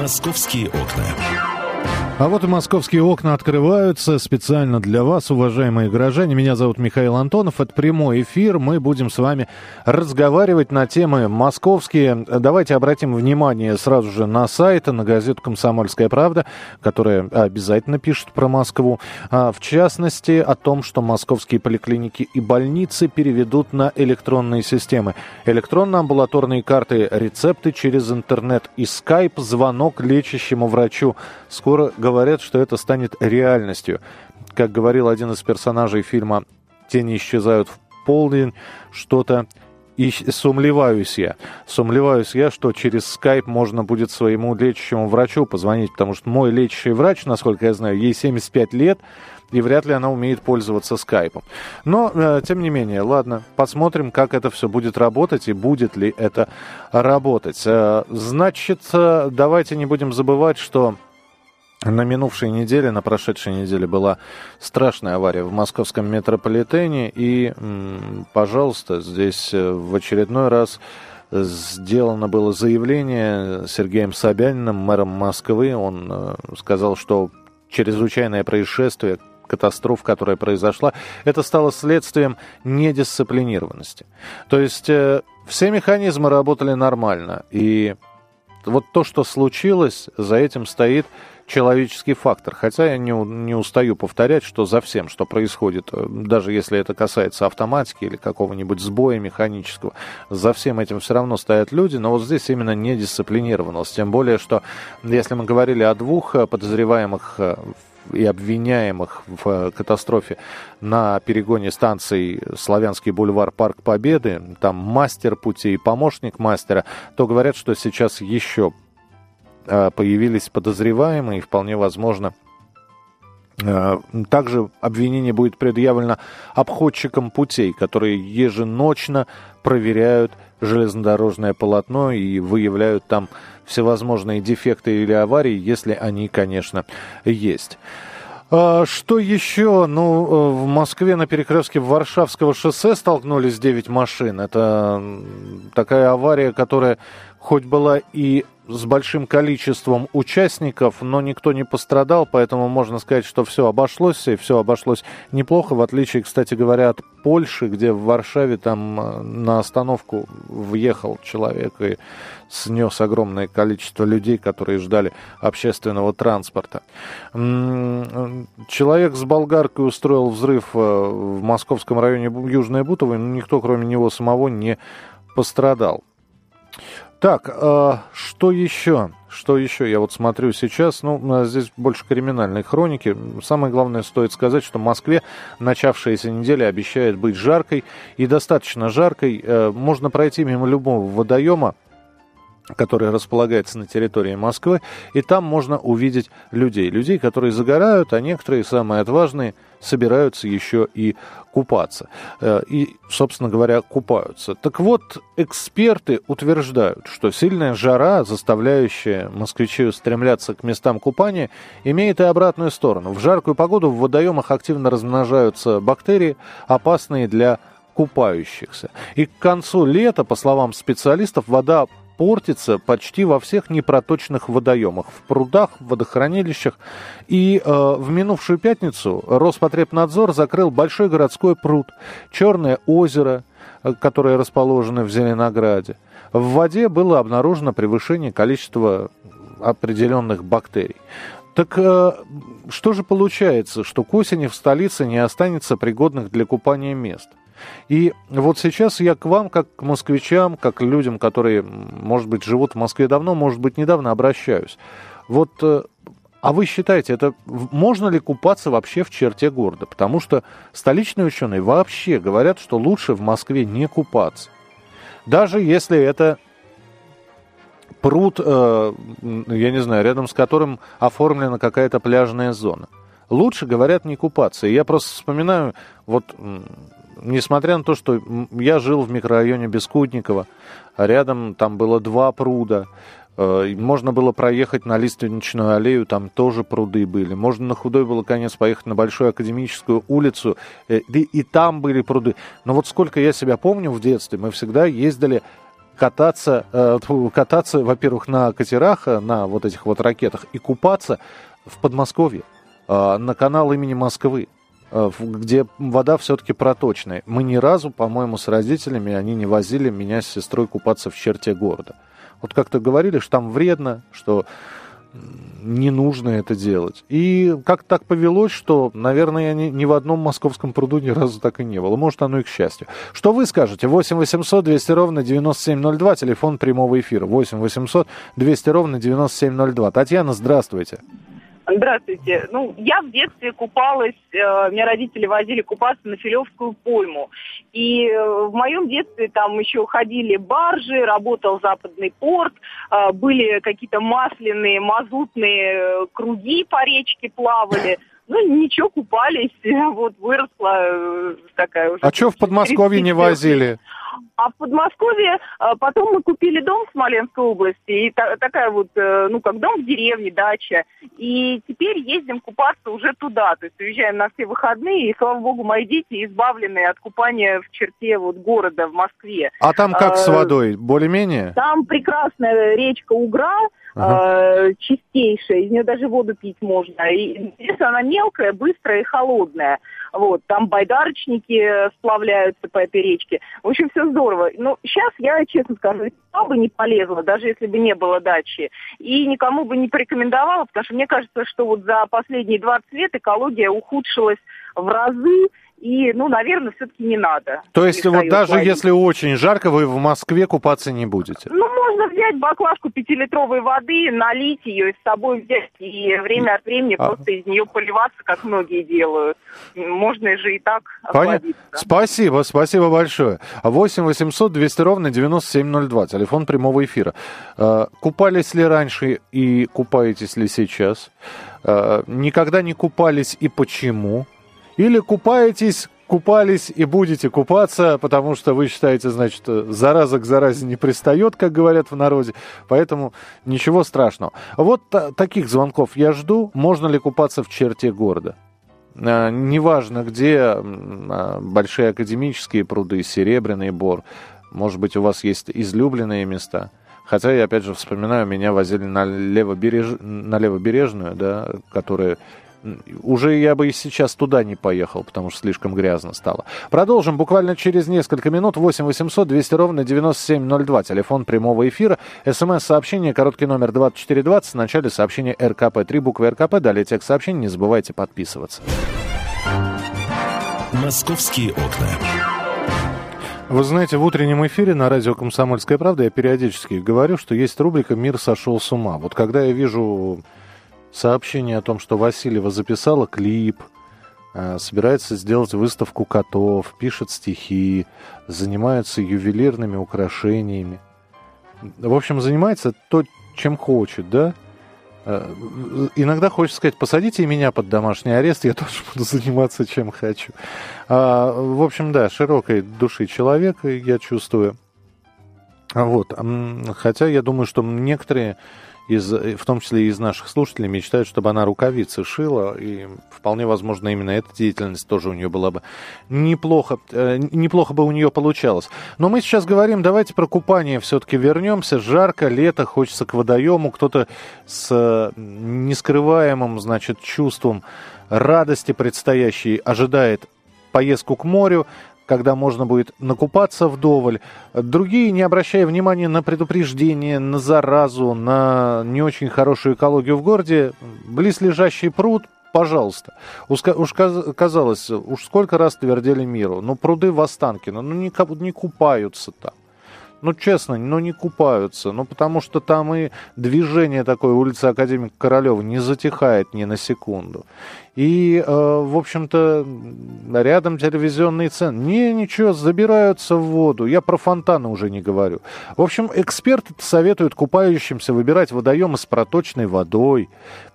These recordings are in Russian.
«Московские окна». А вот и московские окна открываются специально для вас, уважаемые горожане. Меня зовут Михаил Антонов. Это прямой эфир. Мы будем с вами разговаривать на темы московские. Давайте обратим внимание сразу же на сайт, на газету «Комсомольская правда», которая обязательно пишет про Москву. А, в частности, о том, что московские поликлиники и больницы переведут на электронные системы. Электронно-амбулаторные карты, рецепты через интернет и скайп, звонок лечащему врачу. Скоро говорят, что это станет реальностью. Как говорил один из персонажей фильма «Тени исчезают в полдень», что-то и сумлеваюсь я. Сумлеваюсь я, что через скайп можно будет своему лечащему врачу позвонить, потому что мой лечащий врач, насколько я знаю, ей 75 лет, и вряд ли она умеет пользоваться скайпом. Но, э, тем не менее, ладно, посмотрим, как это все будет работать и будет ли это работать. Э, значит, э, давайте не будем забывать, что на минувшей неделе, на прошедшей неделе была страшная авария в московском метрополитене. И, пожалуйста, здесь э, в очередной раз сделано было заявление Сергеем Собяниным, мэром Москвы. Он э, сказал, что чрезвычайное происшествие, катастрофа, которая произошла, это стало следствием недисциплинированности. То есть э, все механизмы работали нормально. И вот то, что случилось, за этим стоит человеческий фактор. Хотя я не, не устаю повторять, что за всем, что происходит, э, даже если это касается автоматики или какого-нибудь сбоя механического, за всем этим все равно стоят люди, но вот здесь именно недисциплинированность. Тем более, что если мы говорили о двух э, подозреваемых э, и обвиняемых в катастрофе на перегоне станций Славянский бульвар Парк Победы, там мастер пути и помощник мастера, то говорят, что сейчас еще появились подозреваемые, вполне возможно, а, также обвинение будет предъявлено обходчикам путей, которые еженочно проверяют железнодорожное полотно и выявляют там всевозможные дефекты или аварии, если они, конечно, есть. А, что еще? Ну, э, в Москве на перекрестке Варшавского шоссе столкнулись 9 машин. Это такая авария, которая хоть была и с большим количеством участников, но никто не пострадал, поэтому можно сказать, что все обошлось, и все обошлось неплохо, в отличие, кстати говоря, от Польши, где в Варшаве там э, на остановку въехал человек и снес огромное количество людей, которые ждали общественного транспорта. Человек с болгаркой устроил взрыв э, в московском районе Южной Бутовой, но никто, кроме него самого, не пострадал. Так, э, что еще? Что еще? Я вот смотрю сейчас, ну, здесь больше криминальной хроники. Самое главное, стоит сказать, что в Москве начавшаяся неделя обещает быть жаркой и достаточно жаркой. Э, можно пройти мимо любого водоема, который располагается на территории Москвы, и там можно увидеть людей. Людей, которые загорают, а некоторые, самые отважные, собираются еще и купаться. Э, и, собственно говоря, купаются. Так вот, эксперты утверждают, что сильная жара, заставляющая москвичей устремляться к местам купания, имеет и обратную сторону. В жаркую погоду в водоемах активно размножаются бактерии, опасные для купающихся. И к концу лета, по словам специалистов, вода портится почти во всех непроточных водоемах, в прудах, в водохранилищах. И э, в минувшую пятницу Роспотребнадзор закрыл большой городской пруд, Черное озеро, э, которое расположено в Зеленограде. В воде было обнаружено превышение количества определенных бактерий. Так э, что же получается, что к осени в столице не останется пригодных для купания мест? И вот сейчас я к вам, как к москвичам, как к людям, которые, может быть, живут в Москве давно, может быть, недавно обращаюсь. Вот э, а вы считаете, это можно ли купаться вообще в черте города? Потому что столичные ученые вообще говорят, что лучше в Москве не купаться. Даже если это пруд, э, я не знаю, рядом с которым оформлена какая-то пляжная зона. Лучше, говорят, не купаться. И я просто вспоминаю, вот несмотря на то, что я жил в микрорайоне Бескудникова, рядом там было два пруда, э, можно было проехать на Лиственничную аллею, там тоже пруды были. Можно на худой было конец поехать на Большую Академическую улицу, и, э, и там были пруды. Но вот сколько я себя помню в детстве, мы всегда ездили кататься, э, кататься, во-первых, на катерах, на вот этих вот ракетах и купаться в Подмосковье, на канал имени Москвы где вода все-таки проточная. Мы ни разу, по-моему, с родителями, они не возили меня с сестрой купаться в черте города. Вот как-то говорили, что там вредно, что не нужно это делать. И как так повелось, что, наверное, я ни, ни в одном московском пруду ни разу так и не было. Может, оно и к счастью. Что вы скажете? 8 800 200 ровно 9702, телефон прямого эфира. 8 800 200 ровно 9702. Татьяна, здравствуйте. Здравствуйте. Ну, я в детстве купалась, э, меня родители возили купаться на Филевскую пойму. И э, в моем детстве там еще ходили баржи, работал западный порт, э, были какие-то масляные, мазутные э, круги по речке плавали. Ну, ничего, купались, вот выросла э, такая уже. А что в Подмосковье не возили? А в Подмосковье а, потом мы купили дом в Смоленской области, и та, такая вот, э, ну, как дом в деревне, дача. И теперь ездим купаться уже туда, то есть уезжаем на все выходные, и, слава богу, мои дети избавлены от купания в черте вот города в Москве. А там как с водой? Более-менее? Там прекрасная речка Угра, ага. э, чистейшая, из нее даже воду пить можно. И если она мелкая, быстрая и холодная. Вот, там байдарочники сплавляются по этой речке. В общем, все здорово. Но сейчас я, честно скажу, я бы не полезла, даже если бы не было дачи. И никому бы не порекомендовала, потому что мне кажется, что вот за последние 20 лет экология ухудшилась в разы, и, ну, наверное, все-таки не надо. То есть вот даже ловить. если очень жарко, вы в Москве купаться не будете? Ну, можно взять баклажку пятилитровой воды, налить ее и с собой взять, и время от времени а... просто из нее поливаться, как многие делают. Можно же и так Понятно. Спасибо, спасибо большое. 8 800 200 ровно 9702, телефон прямого эфира. А, купались ли раньше и купаетесь ли сейчас? А, никогда не купались и почему? Или купаетесь, купались и будете купаться, потому что вы считаете, значит, зараза к заразе не пристает, как говорят в народе, поэтому ничего страшного. Вот таких звонков я жду. Можно ли купаться в черте города? А, неважно, где а, большие академические пруды, Серебряный Бор, может быть, у вас есть излюбленные места. Хотя я опять же вспоминаю, меня возили на, левобереж... на левобережную, да, которая уже я бы и сейчас туда не поехал, потому что слишком грязно стало. Продолжим буквально через несколько минут. 8 800 200 ровно 9702. Телефон прямого эфира. СМС-сообщение, короткий номер 2420. В начале сообщения РКП. Три буквы РКП. Далее текст сообщения. Не забывайте подписываться. Московские окна. Вы знаете, в утреннем эфире на радио «Комсомольская правда» я периодически говорю, что есть рубрика «Мир сошел с ума». Вот когда я вижу сообщение о том, что Васильева записала клип, э, собирается сделать выставку котов, пишет стихи, занимается ювелирными украшениями. В общем, занимается то, чем хочет, да? Э, иногда хочется сказать, посадите меня под домашний арест, я тоже буду заниматься чем хочу. А, в общем, да, широкой души человек, я чувствую. Вот. Хотя я думаю, что некоторые из, в том числе и из наших слушателей, мечтают, чтобы она рукавицы шила, и вполне возможно именно эта деятельность тоже у нее была бы неплохо, э, неплохо бы у нее получалось. Но мы сейчас говорим, давайте про купание все-таки вернемся. Жарко, лето, хочется к водоему, кто-то с э, нескрываемым, значит, чувством радости предстоящей ожидает поездку к морю, когда можно будет накупаться вдоволь. Другие, не обращая внимания на предупреждение, на заразу, на не очень хорошую экологию в городе, близлежащий пруд, пожалуйста. Уж, казалось, уж сколько раз твердили миру, ну пруды в Останкино, ну не, не купаются там. Ну, честно, ну не купаются. Ну, потому что там и движение такое, улица Академика Королева, не затихает ни на секунду. И, э, в общем-то, рядом телевизионный цен. Не, ничего, забираются в воду. Я про фонтаны уже не говорю. В общем, эксперты советуют купающимся выбирать водоемы с проточной водой.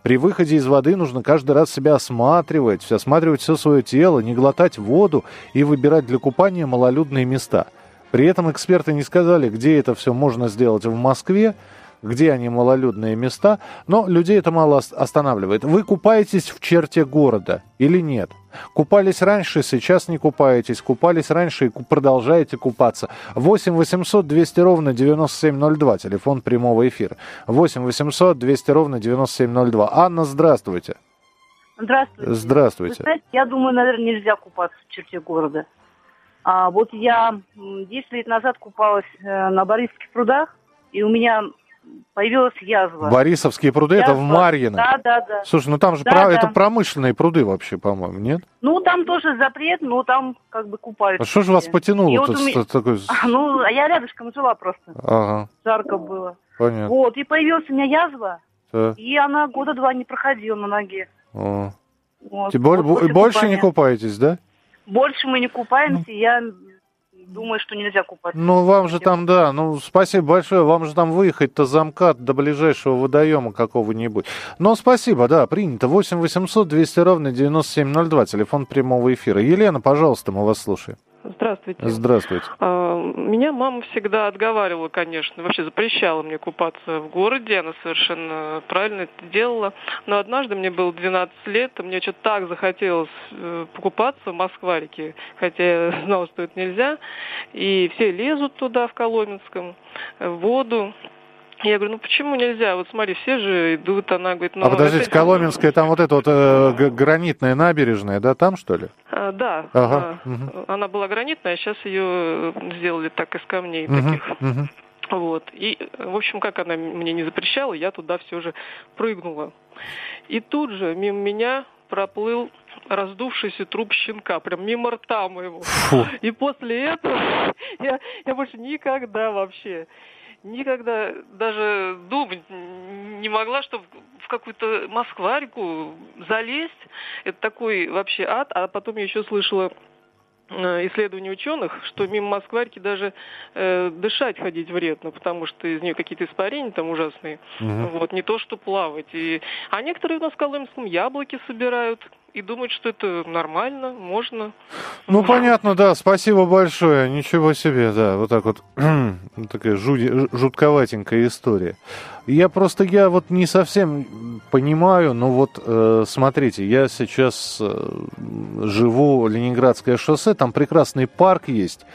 При выходе из воды нужно каждый раз себя осматривать, осматривать все свое тело, не глотать воду и выбирать для купания малолюдные места – при этом эксперты не сказали, где это все можно сделать в Москве, где они малолюдные места, но людей это мало останавливает. Вы купаетесь в черте города или нет? Купались раньше, сейчас не купаетесь. Купались раньше и продолжаете купаться. 8 800 200 ровно 9702. Телефон прямого эфира. 8 800 200 ровно 9702. Анна, здравствуйте. Здравствуйте. Здравствуйте. Вы знаете, я думаю, наверное, нельзя купаться в черте города. А вот я 10 лет назад купалась э, на Борисовских прудах, и у меня появилась язва. Борисовские пруды, язва. это в Марьино? Да, да, да. Слушай, ну там же да, про... да. это промышленные пруды вообще, по-моему, нет? Ну, там тоже запрет, но там как бы купаются. А что же вас потянуло? Вот меня... такой... а, ну, а я рядышком жила просто. Ага. Жарко было. Понятно. Вот, и появилась у меня язва, да. и она года два не проходила на ноге. О. Вот. Более, вот больше купания. не купаетесь, да? Больше мы не купаемся, я думаю, что нельзя купаться. Ну, вам же там, да, ну, спасибо большое, вам же там выехать-то замкат до ближайшего водоема какого-нибудь. Но спасибо, да, принято. 8 800 200 ровно 9702, телефон прямого эфира. Елена, пожалуйста, мы вас слушаем. Здравствуйте. Здравствуйте. А, меня мама всегда отговаривала, конечно, вообще запрещала мне купаться в городе, она совершенно правильно это делала. Но однажды мне было 12 лет, и мне что-то так захотелось э, покупаться в Москварике, хотя я знала, что это нельзя. И все лезут туда, в Коломенском, в воду. Я говорю, ну почему нельзя? Вот смотри, все же идут. Она говорит, ну... А подождите, Коломенская, там вот эта вот э, гранитная набережная, да, там что ли? А, да. Ага. А, угу. Она была гранитная, а сейчас ее сделали так из камней угу. таких. Угу. Вот. И, в общем, как она мне не запрещала, я туда все же прыгнула. И тут же мимо меня проплыл раздувшийся труп щенка, прям мимо рта моего. Фу. И после этого я, я больше никогда вообще никогда даже думать не могла, что в какую-то москварику залезть. Это такой вообще ад. А потом я еще слышала э, исследования ученых, что мимо Москварики даже э, дышать ходить вредно, потому что из нее какие-то испарения там ужасные. Угу. Вот, не то что плавать. И... А некоторые у нас в Колымском яблоки собирают, и думать, что это нормально, можно. Ну, понятно, да, спасибо большое, ничего себе, да, вот так вот, такая жуди, жутковатенькая история. Я просто, я вот не совсем понимаю, но вот, э, смотрите, я сейчас э, живу Ленинградское шоссе, там прекрасный парк есть,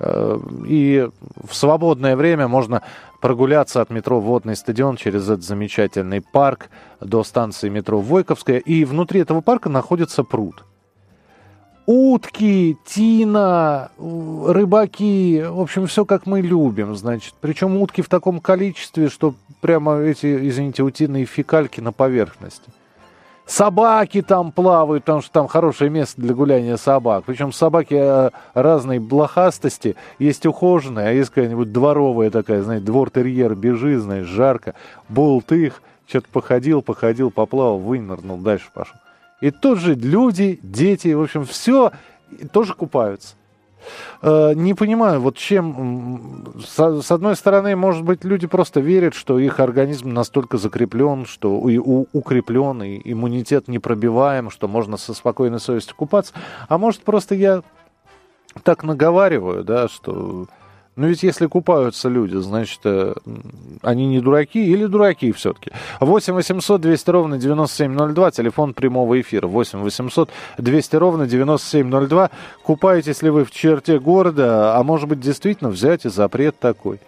э, и в свободное время можно прогуляться от метро «Водный стадион» через этот замечательный парк до станции метро «Войковская». И внутри этого парка находится пруд. Утки, тина, рыбаки, в общем, все как мы любим, значит. Причем утки в таком количестве, что прямо эти, извините, утиные фекальки на поверхности. Собаки там плавают, потому что там хорошее место для гуляния собак. Причем собаки э, разной блохастости. Есть ухоженные, а есть какая-нибудь дворовая такая, знаете, двор-терьер знаешь, жарко. Болтых, что-то походил, походил, поплавал, вынырнул, дальше пошел. И тут же люди, дети, в общем, все тоже купаются. Э, не понимаю, вот чем... С одной стороны, может быть, люди просто верят, что их организм настолько закреплен, что и укреплен, и иммунитет непробиваем, что можно со спокойной совестью купаться. А может, просто я так наговариваю, да, что но ведь если купаются люди, значит, э, они не дураки или дураки все-таки. 8 800 200 ровно 9702, телефон прямого эфира. 8 800 200 ровно 9702. Купаетесь ли вы в черте города, а может быть действительно взять и запрет такой.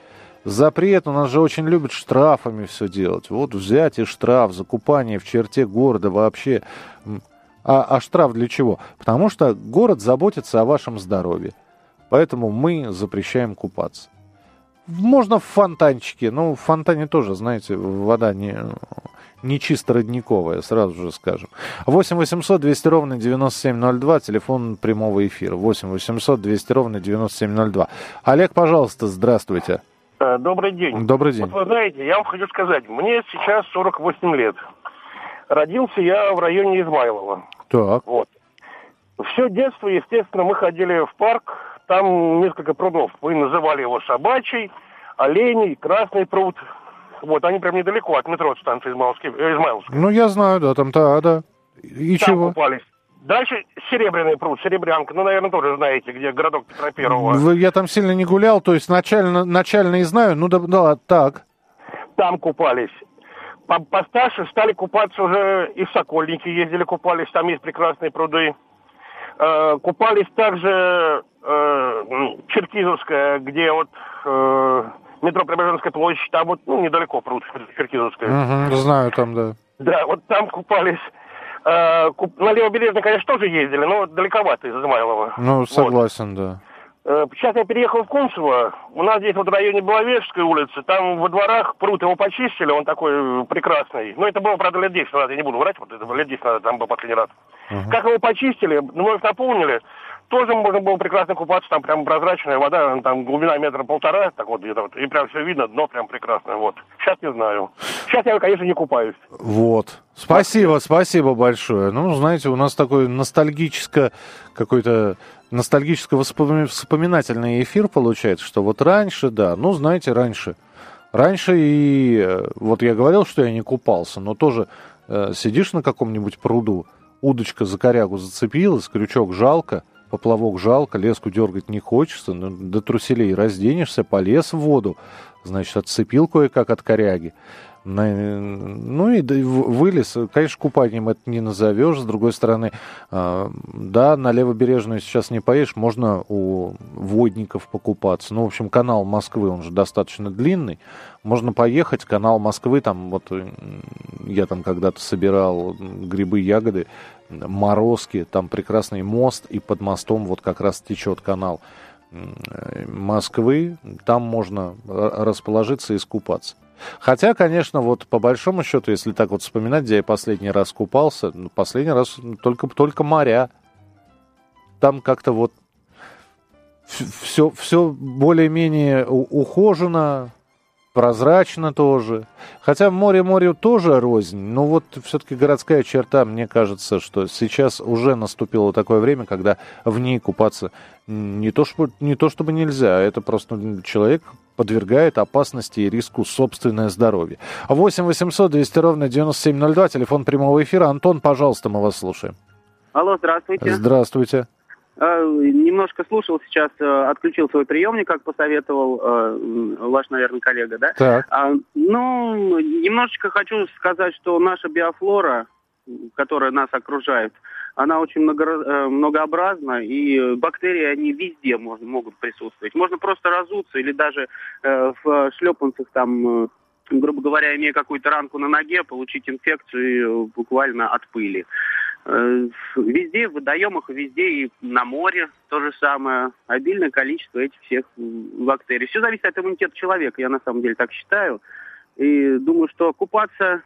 Запрет, у нас же очень любят штрафами все делать. Вот взять и штраф за купание в черте города вообще. А, а штраф для чего? Потому что город заботится о вашем здоровье. Поэтому мы запрещаем купаться. Можно в фонтанчике, но в фонтане тоже, знаете, вода не, не чисто родниковая, сразу же скажем. 8 800 200 ровно 9702, телефон прямого эфира. 8 800 200 ровно 9702. Олег, пожалуйста, здравствуйте. Э, добрый день. Добрый день. Вот вы знаете, я вам хочу сказать, мне сейчас 48 лет. Родился я в районе Измайлова. Так. Вот. Все детство, естественно, мы ходили в парк, там несколько прудов. Мы называли его собачий, оленей, красный пруд. Вот, они прям недалеко от метро станции Измайловской. Э, Измайловской. Ну, я знаю, да, там, да, да. И там чего? купались. Дальше Серебряный пруд, Серебрянка. Ну, наверное, тоже знаете, где городок Петра Первого. Я там сильно не гулял, то есть начально, начально и знаю. Ну, да, да, так. там купались. По постарше стали купаться уже и в Сокольники ездили, купались, там есть прекрасные пруды. Э, купались также э, Черкизовская, где вот э, метро Преображенская площадь, там вот ну, недалеко пруд Черкизовская. Угу, знаю там, да. Да, вот там купались. Э, куп... На Левобережный, конечно, тоже ездили, но далековато из Измайлова. Ну, согласен, вот. да. Э, сейчас я переехал в Кунцево. У нас здесь вот в районе Беловежской улицы. Там во дворах пруд его почистили, он такой э, прекрасный. Но это было, правда, лет 10 назад, я не буду врать, вот это лет 10 назад, там был последний раз. Uh-huh. Как его почистили, вновь наполнили, тоже можно было прекрасно купаться, там прям прозрачная вода, там глубина метра полтора, так вот где-то вот, и прям все видно, дно прям прекрасное, вот. Сейчас не знаю. Сейчас я, конечно, не купаюсь. Вот. Спасибо, спасибо большое. Ну, знаете, у нас такой ностальгическое какой-то ностальгическо-вспоминательный эфир получается, что вот раньше, да, ну, знаете, раньше. Раньше и, э, вот я говорил, что я не купался, но тоже э, сидишь на каком-нибудь пруду, удочка за корягу зацепилась, крючок жалко – поплавок жалко, леску дергать не хочется, но до труселей разденешься, полез в воду, значит, отцепил кое-как от коряги. Ну и вылез. Конечно, купанием это не назовешь. С другой стороны, а, да, на левобережную сейчас не поедешь, можно у водников покупаться. Ну, в общем, канал Москвы, он же достаточно длинный. Можно поехать, канал Москвы, там вот я там когда-то собирал грибы, ягоды, морозки, там прекрасный мост, и под мостом вот как раз течет канал Москвы, там можно расположиться и искупаться. Хотя, конечно, вот по большому счету, если так вот вспоминать, где я последний раз купался, ну, последний раз только, только моря. Там как-то вот все, все более-менее ухожено, прозрачно тоже. Хотя море морю тоже рознь, но вот все-таки городская черта, мне кажется, что сейчас уже наступило такое время, когда в ней купаться не то, что, не то чтобы нельзя, это просто человек подвергает опасности и риску собственное здоровье. 8 800 200 ровно 9702, телефон прямого эфира. Антон, пожалуйста, мы вас слушаем. Алло, здравствуйте. Здравствуйте. А, немножко слушал сейчас, э, отключил свой приемник, как посоветовал э, ваш, наверное, коллега, да? Так. А, ну, немножечко хочу сказать, что наша биофлора, которая нас окружает, она очень много, э, многообразна, и бактерии, они везде можно, могут присутствовать. Можно просто разуться или даже в шлепанцах там грубо говоря, имея какую-то ранку на ноге, получить инфекцию буквально от пыли. Э, везде, в водоемах, везде и на море то же самое. Обильное количество этих всех бактерий. Все зависит от иммунитета человека, я на самом деле так считаю. И думаю, что купаться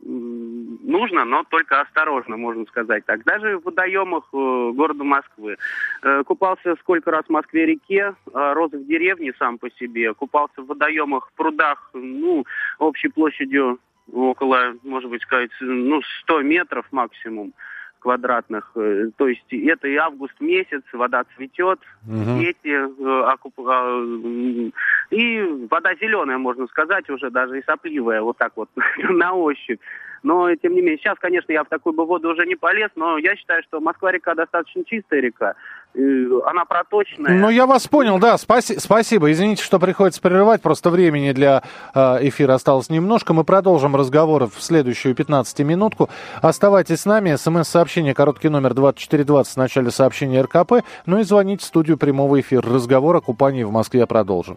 нужно, но только осторожно, можно сказать так. Даже в водоемах э, города Москвы. Э, купался сколько раз в Москве-реке, рос в деревне сам по себе. Купался в водоемах, в прудах, ну, общей площадью около, может быть, сказать, ну, 100 метров максимум квадратных. Э, то есть это и август месяц, вода цветет, угу. дети, э, окуп... А, и вода зеленая, можно сказать, уже даже и сопливая, вот так вот на ощупь. Но, тем не менее, сейчас, конечно, я в такую бы воду уже не полез, но я считаю, что Москва-река достаточно чистая река. Она проточная. Ну, я вас понял, да. Спаси- спасибо. Извините, что приходится прерывать. Просто времени для э, эфира осталось немножко. Мы продолжим разговор в следующую 15-минутку. Оставайтесь с нами. СМС-сообщение, короткий номер 2420 в начале сообщения РКП. Ну и звоните в студию прямого эфира. Разговор о купании в Москве продолжим.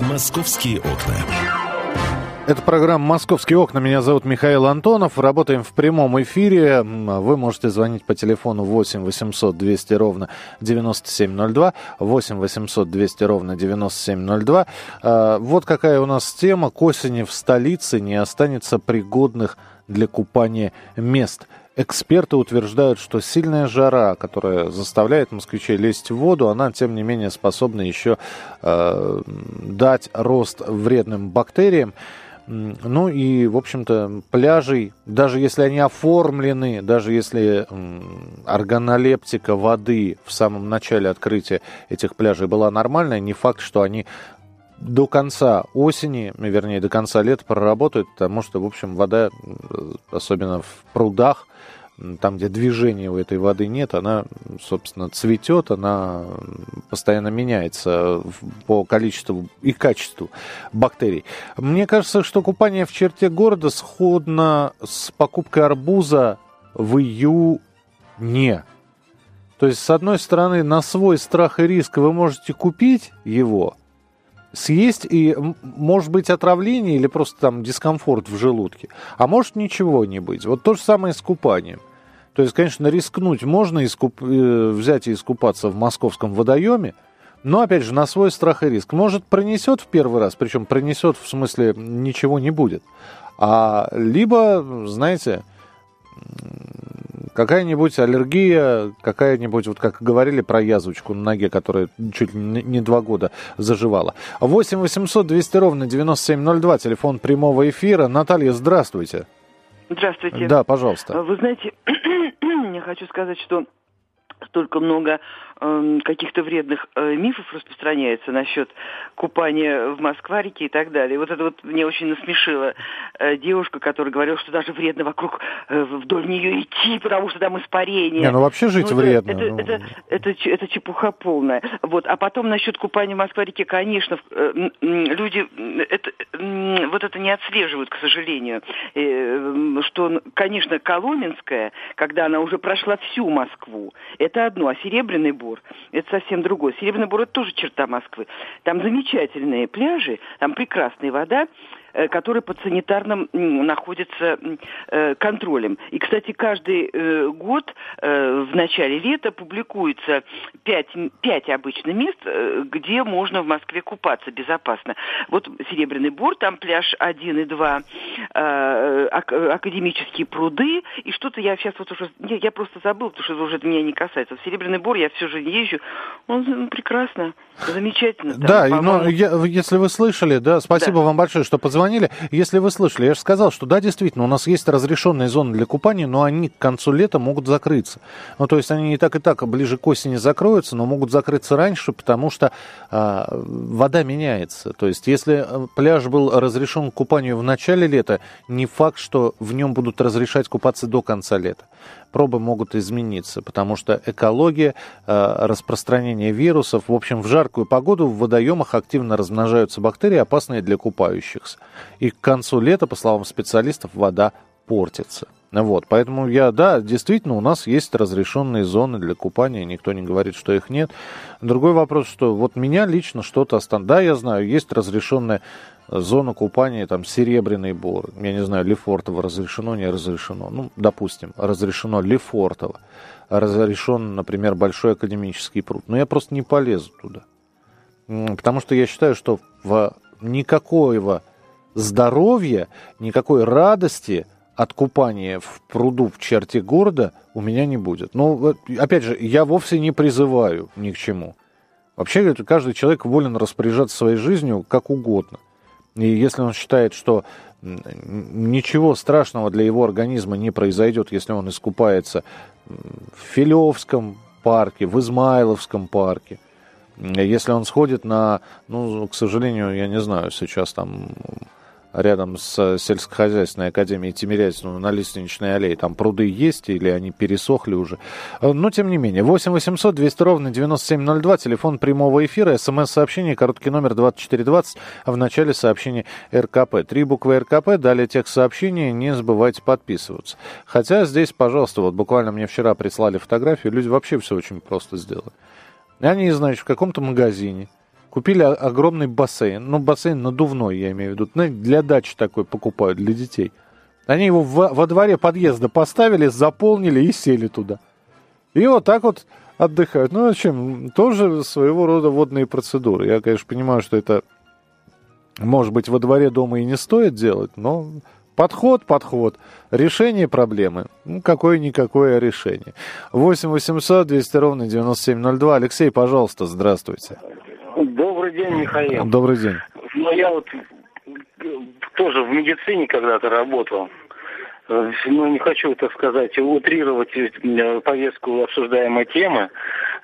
«Московские окна». Это программа «Московские окна». Меня зовут Михаил Антонов. Работаем в прямом эфире. Вы можете звонить по телефону 8 800 200 ровно 9702. 8 800 200 ровно 9702. А, вот какая у нас тема. К осени в столице не останется пригодных для купания мест. Эксперты утверждают, что сильная жара, которая заставляет москвичей лезть в воду, она, тем не менее, способна еще э, дать рост вредным бактериям. Ну и, в общем-то, пляжей, даже если они оформлены, даже если органолептика воды в самом начале открытия этих пляжей была нормальная, не факт, что они до конца осени, вернее, до конца лета проработают, потому что, в общем, вода, особенно в прудах, там, где движения у этой воды нет, она, собственно, цветет, она постоянно меняется по количеству и качеству бактерий. Мне кажется, что купание в черте города сходно с покупкой арбуза в июне. То есть, с одной стороны, на свой страх и риск вы можете купить его, съесть и, может быть, отравление или просто там дискомфорт в желудке. А может ничего не быть. Вот то же самое с купанием. То есть, конечно, рискнуть можно искуп... Э, взять и искупаться в московском водоеме, но, опять же, на свой страх и риск. Может, пронесет в первый раз, причем пронесет в смысле ничего не будет. А либо, знаете, какая-нибудь аллергия, какая-нибудь, вот как говорили про язвочку на ноге, которая чуть не два года заживала. 8 800 200 ровно 9702, телефон прямого эфира. Наталья, здравствуйте. Здравствуйте. Да, пожалуйста. Вы знаете, хочу сказать, что столько много э, каких-то вредных э, мифов распространяется насчет купания в Москварике и так далее. Вот это вот мне очень насмешило э, девушка, которая говорила, что даже вредно вокруг э, вдоль нее идти, потому что там испарение. Не, ну вообще жить ну, вредно. Это, ну... это, это, это, это чепуха полная. Вот. А потом насчет купания в Москварике, конечно, э, люди это, э, вот это не отслеживают, к сожалению. Э, что, конечно, Коломенская, когда она уже прошла всю Москву, это одно, а Серебряный Бор – это совсем другое. Серебряный Бор – это тоже черта Москвы. Там замечательные пляжи, там прекрасная вода, Э, который под санитарным находится э, контролем. И, кстати, каждый э, год в начале лета публикуется пять, пять обычно мест, где можно в Москве купаться безопасно. Вот Серебряный Бор, там пляж 1 и 2, академические пруды, и что-то я сейчас вот уже, я, я просто забыл, потому что уже меня не касается. В Серебряный Бор я все же езжу, он прекрасно, замечательно. Там, да, но я, если вы слышали, да, спасибо да. вам большое, что позвонили позвонили. Если вы слышали, я же сказал, что да, действительно, у нас есть разрешенные зоны для купания, но они к концу лета могут закрыться. Ну, то есть они и так, и так ближе к осени закроются, но могут закрыться раньше, потому что э, вода меняется. То есть если э, пляж был разрешен к купанию в начале лета, не факт, что в нем будут разрешать купаться до конца лета пробы могут измениться, потому что экология, э, распространение вирусов, в общем, в жаркую погоду в водоемах активно размножаются бактерии, опасные для купающихся. И к концу лета, по словам специалистов, вода портится. Вот, поэтому я, да, действительно, у нас есть разрешенные зоны для купания, никто не говорит, что их нет. Другой вопрос, что вот меня лично что-то останавливает. Да, я знаю, есть разрешенная зона купания, там, Серебряный Бор, я не знаю, Лефортово разрешено, не разрешено. Ну, допустим, разрешено Лефортово, разрешен, например, Большой Академический пруд. Но я просто не полезу туда. Потому что я считаю, что в никакого здоровья, никакой радости от купания в пруду в черте города у меня не будет. Но, опять же, я вовсе не призываю ни к чему. Вообще, каждый человек волен распоряжаться своей жизнью как угодно. И если он считает, что ничего страшного для его организма не произойдет, если он искупается в Филевском парке, в Измайловском парке, если он сходит на, ну, к сожалению, я не знаю, сейчас там рядом с сельскохозяйственной академией Тимирязевна на Лиственничной аллее. Там пруды есть или они пересохли уже. Но, тем не менее, 8 800 200 ровно 9702, телефон прямого эфира, смс-сообщение, короткий номер 2420, в начале сообщения РКП. Три буквы РКП, далее текст сообщения, не забывайте подписываться. Хотя здесь, пожалуйста, вот буквально мне вчера прислали фотографию, люди вообще все очень просто сделали. Они, значит, в каком-то магазине, Купили огромный бассейн, ну, бассейн надувной, я имею в виду, ну, для дачи такой покупают, для детей. Они его во, во дворе подъезда поставили, заполнили и сели туда. И вот так вот отдыхают. Ну, зачем? Тоже своего рода водные процедуры. Я, конечно, понимаю, что это, может быть, во дворе дома и не стоит делать, но подход, подход. Решение проблемы. Ну, какое-никакое решение. 8 800 200 ровно 9702. Алексей, пожалуйста, здравствуйте. Добрый день, Михаил. Добрый день. Ну, я вот тоже в медицине когда-то работал. Ну, не хочу, так сказать, утрировать э, повестку обсуждаемой темы.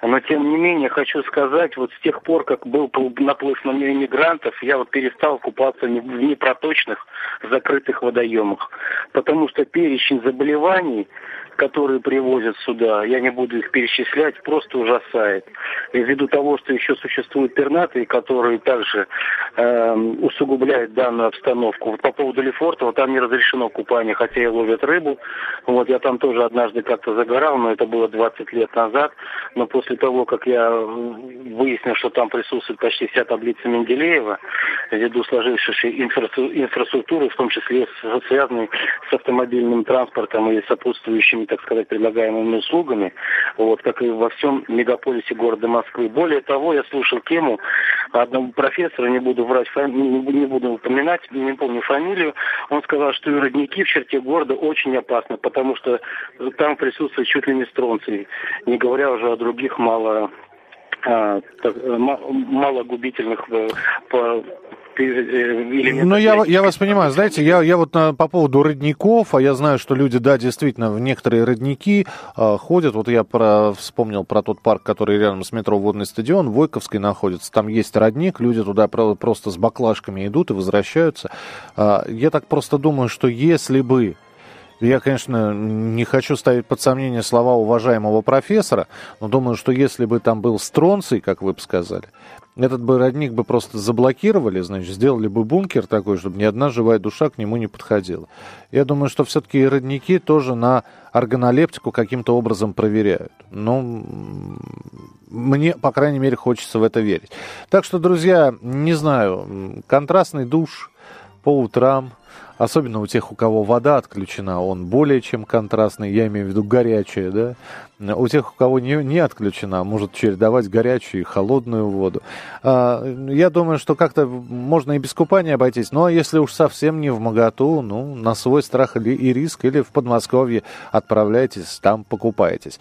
Но, тем не менее, хочу сказать, вот с тех пор, как был наплыв на иммигрантов, я вот перестал купаться в непроточных закрытых водоемах. Потому что перечень заболеваний, которые привозят сюда, я не буду их перечислять, просто ужасает. Ввиду того, что еще существуют пернатые, которые также э, усугубляют данную обстановку. Вот по поводу Лефортова, там не разрешено купание, хотя и ловят рыбу. Вот я там тоже однажды как-то загорал, но это было 20 лет назад. Но после того, как я выяснил, что там присутствует почти вся таблица Менделеева, ввиду сложившейся инфраструктуры, в том числе связанной с автомобильным транспортом и сопутствующими так сказать, предлагаемыми услугами, вот, как и во всем мегаполисе города Москвы. Более того, я слушал тему одного профессора, не буду врать, не буду упоминать, не помню фамилию, он сказал, что и родники в черте города очень опасны, потому что там присутствует чуть ли не стронций, не говоря уже о других мало а, мало губительных э, по ну, я, я вас понимаю. Знаете, я, я вот на, по поводу родников, а я знаю, что люди, да, действительно, в некоторые родники э, ходят. Вот я про, вспомнил про тот парк, который рядом с метро Водный стадион, Войковский находится. Там есть родник, люди туда просто с баклажками идут и возвращаются. Э, я так просто думаю, что если бы я, конечно, не хочу ставить под сомнение слова уважаемого профессора, но думаю, что если бы там был стронций, как вы бы сказали, этот бы родник бы просто заблокировали, значит, сделали бы бункер такой, чтобы ни одна живая душа к нему не подходила. Я думаю, что все-таки родники тоже на органолептику каким-то образом проверяют. Ну, мне, по крайней мере, хочется в это верить. Так что, друзья, не знаю, контрастный душ по утрам – особенно у тех, у кого вода отключена, он более чем контрастный, я имею в виду горячая, да. У тех, у кого не, не отключена, может чередовать горячую и холодную воду. А, я думаю, что как-то можно и без купания обойтись. А если уж совсем не в моготу, ну, на свой страх и риск, или в Подмосковье отправляйтесь, там покупайтесь.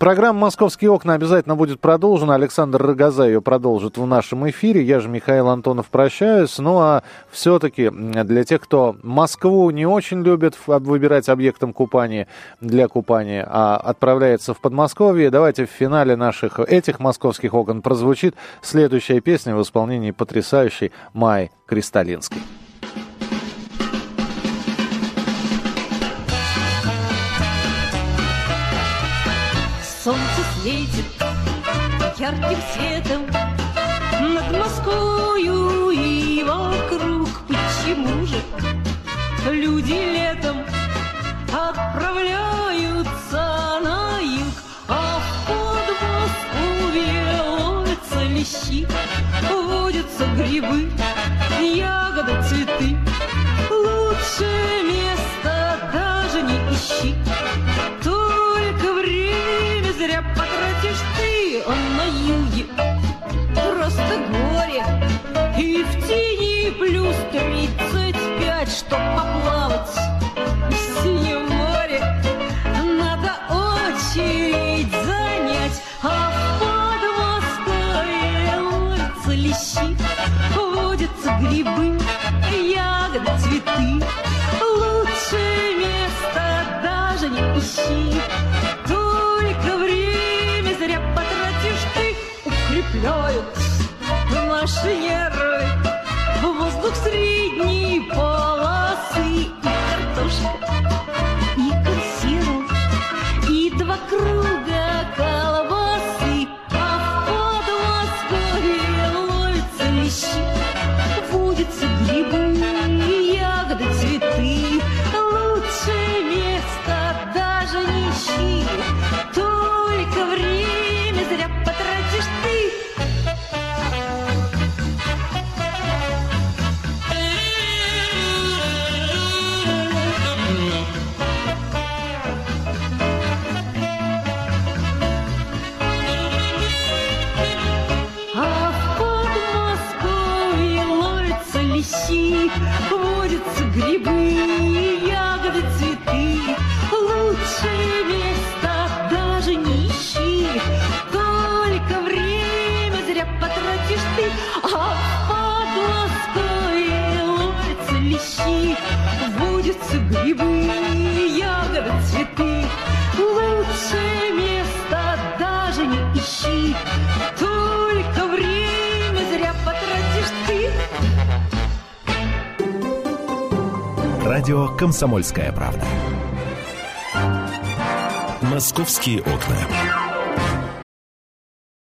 Программа «Московские окна» обязательно будет продолжена. Александр Рогоза ее продолжит в нашем эфире. Я же Михаил Антонов прощаюсь. Ну а все-таки для тех, кто Москву не очень любит выбирать объектом купания для купания, а отправляется в Подмосковье, давайте в финале наших этих «Московских окон» прозвучит следующая песня в исполнении потрясающей Майи Кристалинской. Светит ярким светом над Москвою и вокруг. Почему же люди летом отправляются на юг, а в Подмосковье ловятся лещи, водятся грибы, ягоды, цветы. Лучше места даже не ищи. на Чтоб поплавать в синем море Надо очередь занять А в Подмосковье ловятся лещи Водятся грибы, ягоды, цветы Лучше места даже не ищи укрепляют наши нервы. Воздух грибы, ягоды, цветы. Лучше место даже не ищи, только время зря потратишь ты. Радио «Комсомольская правда». «Московские окна».